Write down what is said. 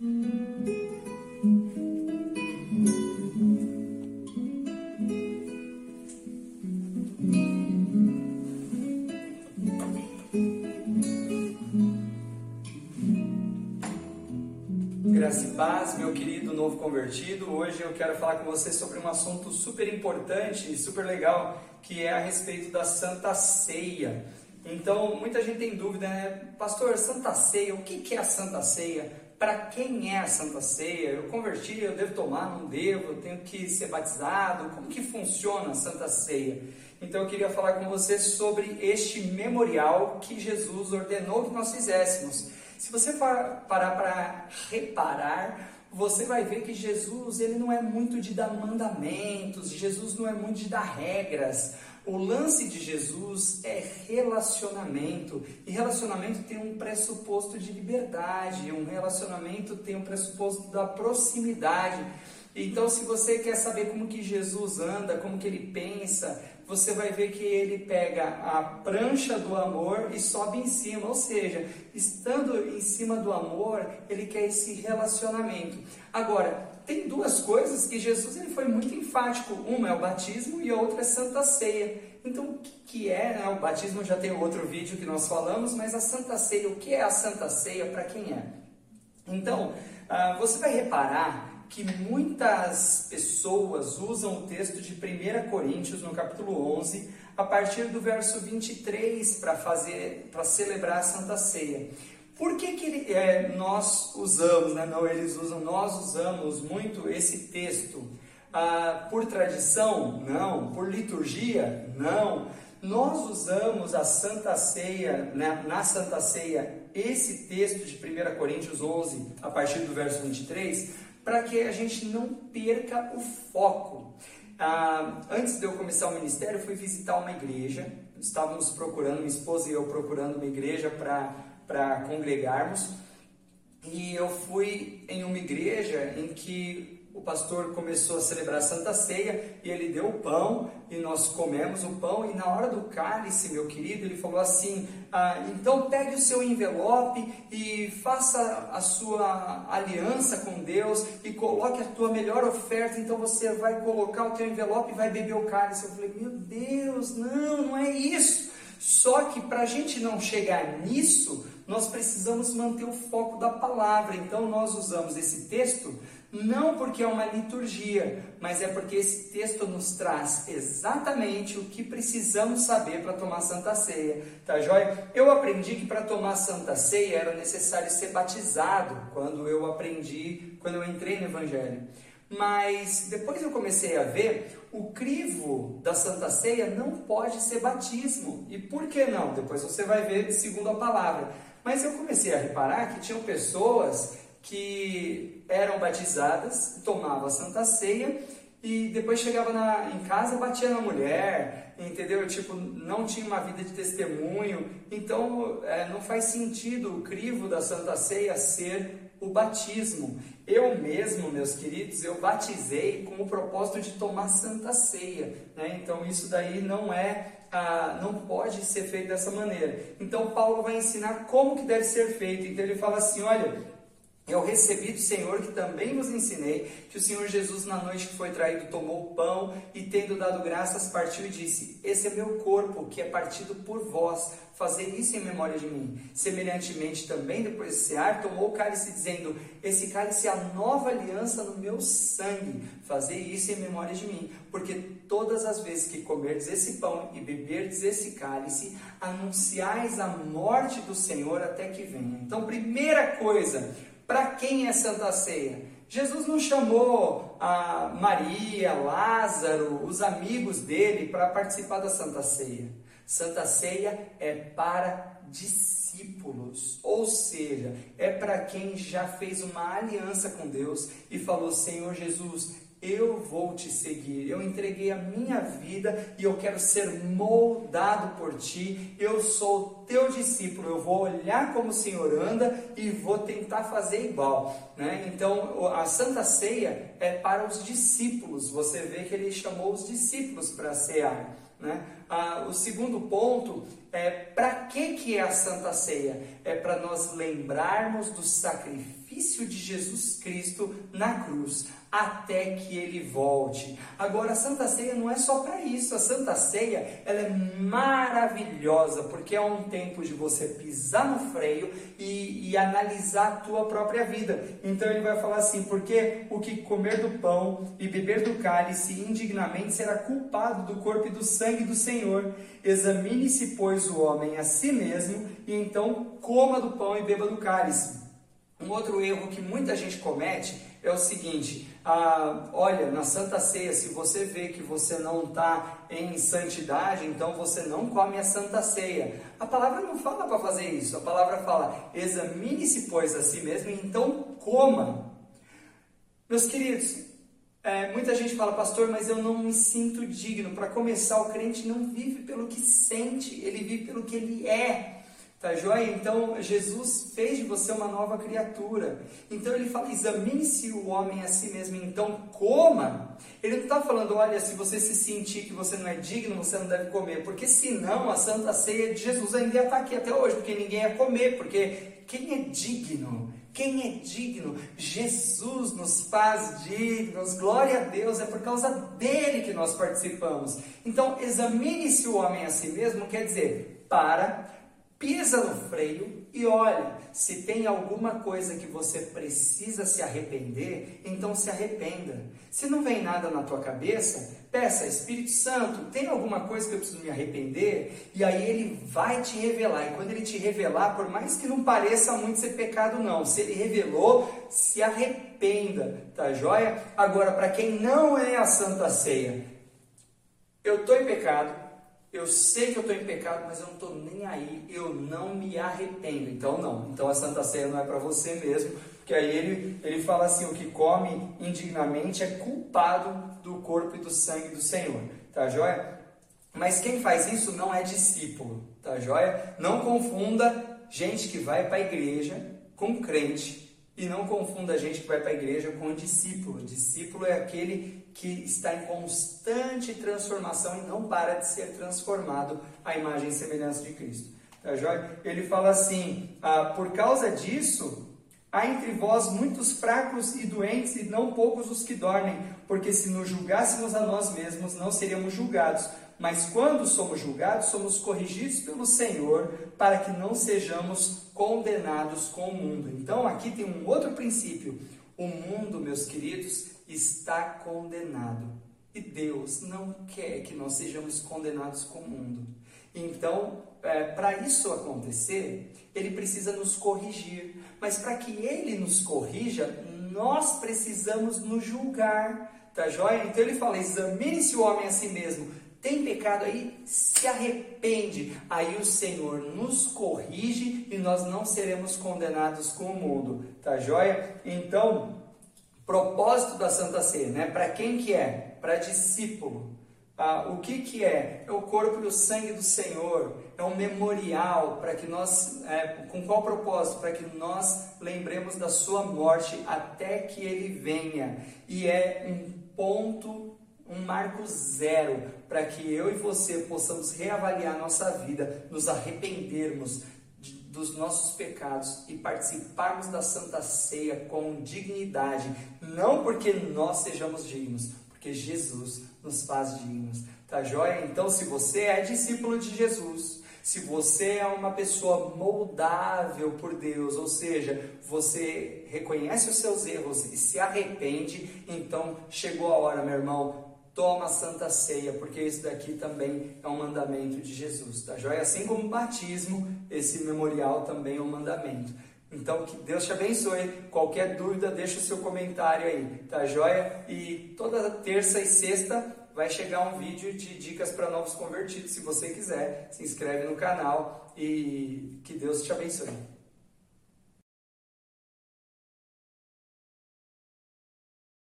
Graça e paz, meu querido novo convertido. Hoje eu quero falar com você sobre um assunto super importante e super legal, que é a respeito da Santa Ceia. Então, muita gente tem dúvida, né? Pastor, Santa Ceia, o que é a Santa Ceia? Para quem é a Santa Ceia? Eu converti, eu devo tomar, não devo, eu tenho que ser batizado? Como que funciona a Santa Ceia? Então eu queria falar com você sobre este memorial que Jesus ordenou que nós fizéssemos. Se você parar para reparar, você vai ver que Jesus ele não é muito de dar mandamentos, Jesus não é muito de dar regras. O lance de Jesus é relacionamento. E relacionamento tem um pressuposto de liberdade, um relacionamento tem um pressuposto da proximidade. Então, se você quer saber como que Jesus anda, como que ele pensa, você vai ver que ele pega a prancha do amor e sobe em cima, ou seja, estando em cima do amor, ele quer esse relacionamento. Agora, tem duas coisas que Jesus ele foi muito enfático. Uma é o batismo e a outra é Santa Ceia. Então, o que é né? o batismo? Já tem outro vídeo que nós falamos, mas a Santa Ceia, o que é a Santa Ceia para quem é? Então, ah, você vai reparar que muitas pessoas usam o texto de 1 Coríntios, no capítulo 11, a partir do verso 23, para fazer, para celebrar a Santa Ceia. Por que, que é, nós usamos, né? não eles usam, nós usamos muito esse texto? Ah, por tradição? Não. Por liturgia? Não. Nós usamos a Santa Ceia, né? na Santa Ceia, esse texto de 1 Coríntios 11, a partir do verso 23, para que a gente não perca o foco. Ah, antes de eu começar o ministério, fui visitar uma igreja. Estávamos procurando, minha esposa e eu procurando uma igreja para congregarmos. E eu fui em uma igreja em que o pastor começou a celebrar a Santa Ceia e ele deu o pão e nós comemos o pão. E na hora do cálice, meu querido, ele falou assim: ah, então pegue o seu envelope e faça a sua aliança com Deus e coloque a tua melhor oferta. Então você vai colocar o teu envelope e vai beber o cálice. Eu falei: meu Deus, não, não é isso. Só que para a gente não chegar nisso, nós precisamos manter o foco da palavra. Então nós usamos esse texto não porque é uma liturgia, mas é porque esse texto nos traz exatamente o que precisamos saber para tomar Santa Ceia, tá joia? Eu aprendi que para tomar Santa Ceia era necessário ser batizado quando eu aprendi, quando eu entrei no Evangelho. Mas depois eu comecei a ver o crivo da Santa Ceia não pode ser batismo. E por que não? Depois você vai ver segundo a palavra. Mas eu comecei a reparar que tinham pessoas que eram batizadas, tomavam a Santa Ceia e depois chegava na, em casa batia na mulher, entendeu? Tipo, não tinha uma vida de testemunho. Então, é, não faz sentido o crivo da Santa Ceia ser o batismo. Eu mesmo, meus queridos, eu batizei com o propósito de tomar Santa Ceia. Né? Então, isso daí não é ah, não pode ser feito dessa maneira. Então Paulo vai ensinar como que deve ser feito. Então ele fala assim, olha, eu recebi do Senhor que também vos ensinei que o Senhor Jesus, na noite que foi traído, tomou o pão e, tendo dado graças, partiu e disse: Esse é meu corpo, que é partido por vós. Fazer isso em memória de mim. Semelhantemente, também, depois de cear, tomou o cálice, dizendo: Esse cálice é a nova aliança no meu sangue. Fazer isso em memória de mim. Porque todas as vezes que comerdes esse pão e beberdes esse cálice, anunciais a morte do Senhor até que venha. Então, primeira coisa para quem é Santa Ceia? Jesus não chamou a Maria, Lázaro, os amigos dele para participar da Santa Ceia. Santa Ceia é para discípulos, ou seja, é para quem já fez uma aliança com Deus e falou: Senhor Jesus, eu vou te seguir. Eu entreguei a minha vida e eu quero ser moldado por ti. Eu sou teu discípulo. Eu vou olhar como o Senhor anda e vou tentar fazer igual. Né? Então, a Santa Ceia é para os discípulos. Você vê que ele chamou os discípulos para cear. Né? Ah, o segundo ponto é para que, que é a Santa Ceia? É para nós lembrarmos do sacrifício de Jesus Cristo na cruz, até que ele volte. Agora, a Santa Ceia não é só para isso. A Santa Ceia ela é maravilhosa porque é um tempo de você pisar no freio e, e analisar a tua própria vida. Então ele vai falar assim: porque o que comer do pão e beber do cálice indignamente será culpado do corpo e do sangue do Senhor. Examine-se, pois, o homem a si mesmo e então coma do pão e beba do cálice. Um outro erro que muita gente comete é o seguinte: ah, olha, na Santa Ceia, se você vê que você não está em santidade, então você não come a Santa Ceia. A palavra não fala para fazer isso, a palavra fala: examine-se, pois, a si mesmo, então coma. Meus queridos, é, muita gente fala, pastor, mas eu não me sinto digno. Para começar, o crente não vive pelo que sente, ele vive pelo que ele é. Tá joia? Então Jesus fez de você uma nova criatura. Então ele fala: examine-se o homem a si mesmo, então coma. Ele não está falando, olha, se você se sentir que você não é digno, você não deve comer. Porque senão a Santa Ceia de Jesus ainda ia estar tá aqui até hoje, porque ninguém ia comer. Porque quem é digno? Quem é digno? Jesus nos faz dignos. Glória a Deus, é por causa dele que nós participamos. Então, examine-se o homem a si mesmo, quer dizer, para pisa no freio e olha, se tem alguma coisa que você precisa se arrepender, então se arrependa. Se não vem nada na tua cabeça, peça, Espírito Santo, tem alguma coisa que eu preciso me arrepender? E aí ele vai te revelar. E quando ele te revelar, por mais que não pareça muito ser pecado, não. Se ele revelou, se arrependa, tá joia? Agora, para quem não é a Santa Ceia, eu estou em pecado, eu sei que eu estou em pecado, mas eu não estou nem aí, eu não me arrependo. Então, não. Então, a Santa Ceia não é para você mesmo, porque aí ele, ele fala assim: o que come indignamente é culpado do corpo e do sangue do Senhor. Tá joia? Mas quem faz isso não é discípulo, tá joia? Não confunda gente que vai para a igreja com crente e não confunda a gente que vai para a igreja com discípulo. Discípulo é aquele que está em constante transformação e não para de ser transformado à imagem e semelhança de Cristo. Tá joia? Ele fala assim: ah, por causa disso, há entre vós muitos fracos e doentes, e não poucos os que dormem, porque se nos julgássemos a nós mesmos, não seríamos julgados. Mas quando somos julgados, somos corrigidos pelo Senhor, para que não sejamos condenados com o mundo. Então, aqui tem um outro princípio. O mundo, meus queridos, está condenado. E Deus não quer que nós sejamos condenados com o mundo. Então, é, para isso acontecer, Ele precisa nos corrigir. Mas para que Ele nos corrija, nós precisamos nos julgar. Tá joia? Então ele fala: examine-se o homem a si mesmo. Tem pecado aí? Se arrepende. Aí o Senhor nos corrige e nós não seremos condenados com o mundo. Tá joia? Então, Propósito da Santa Ceia, né? Para quem que é? Para discípulo. Ah, o que que é? É o corpo e o sangue do Senhor. É um memorial para que nós, é, com qual propósito? Para que nós lembremos da sua morte até que ele venha. E é um ponto, um marco zero para que eu e você possamos reavaliar nossa vida, nos arrependermos dos nossos pecados e participarmos da Santa Ceia com dignidade, não porque nós sejamos dignos, porque Jesus nos faz dignos. Tá joia? Então, se você é discípulo de Jesus, se você é uma pessoa moldável por Deus, ou seja, você reconhece os seus erros e se arrepende, então chegou a hora, meu irmão, toma a Santa Ceia, porque isso daqui também é um mandamento de Jesus, tá joia? Assim como o batismo, esse memorial também é um mandamento. Então, que Deus te abençoe. Qualquer dúvida, deixa o seu comentário aí, tá joia? E toda terça e sexta vai chegar um vídeo de dicas para novos convertidos. Se você quiser, se inscreve no canal e que Deus te abençoe.